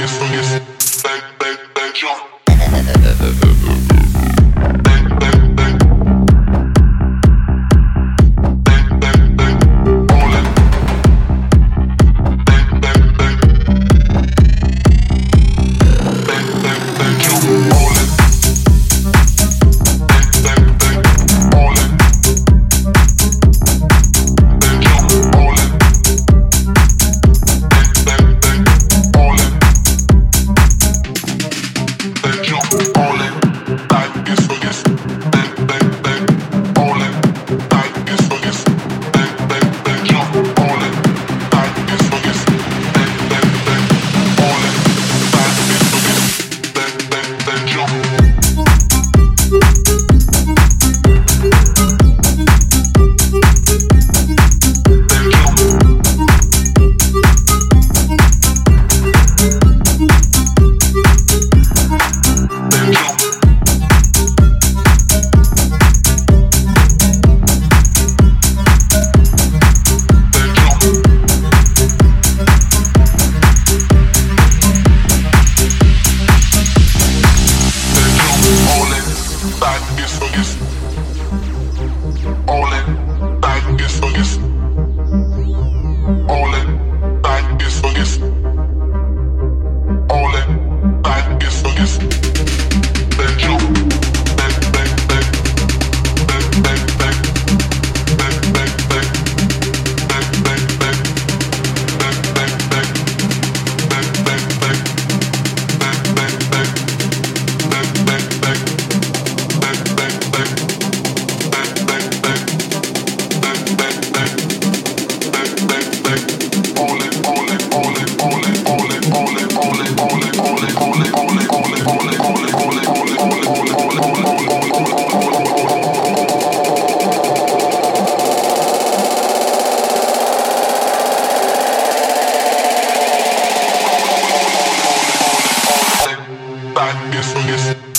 yes, yes. sand is so yes, yes.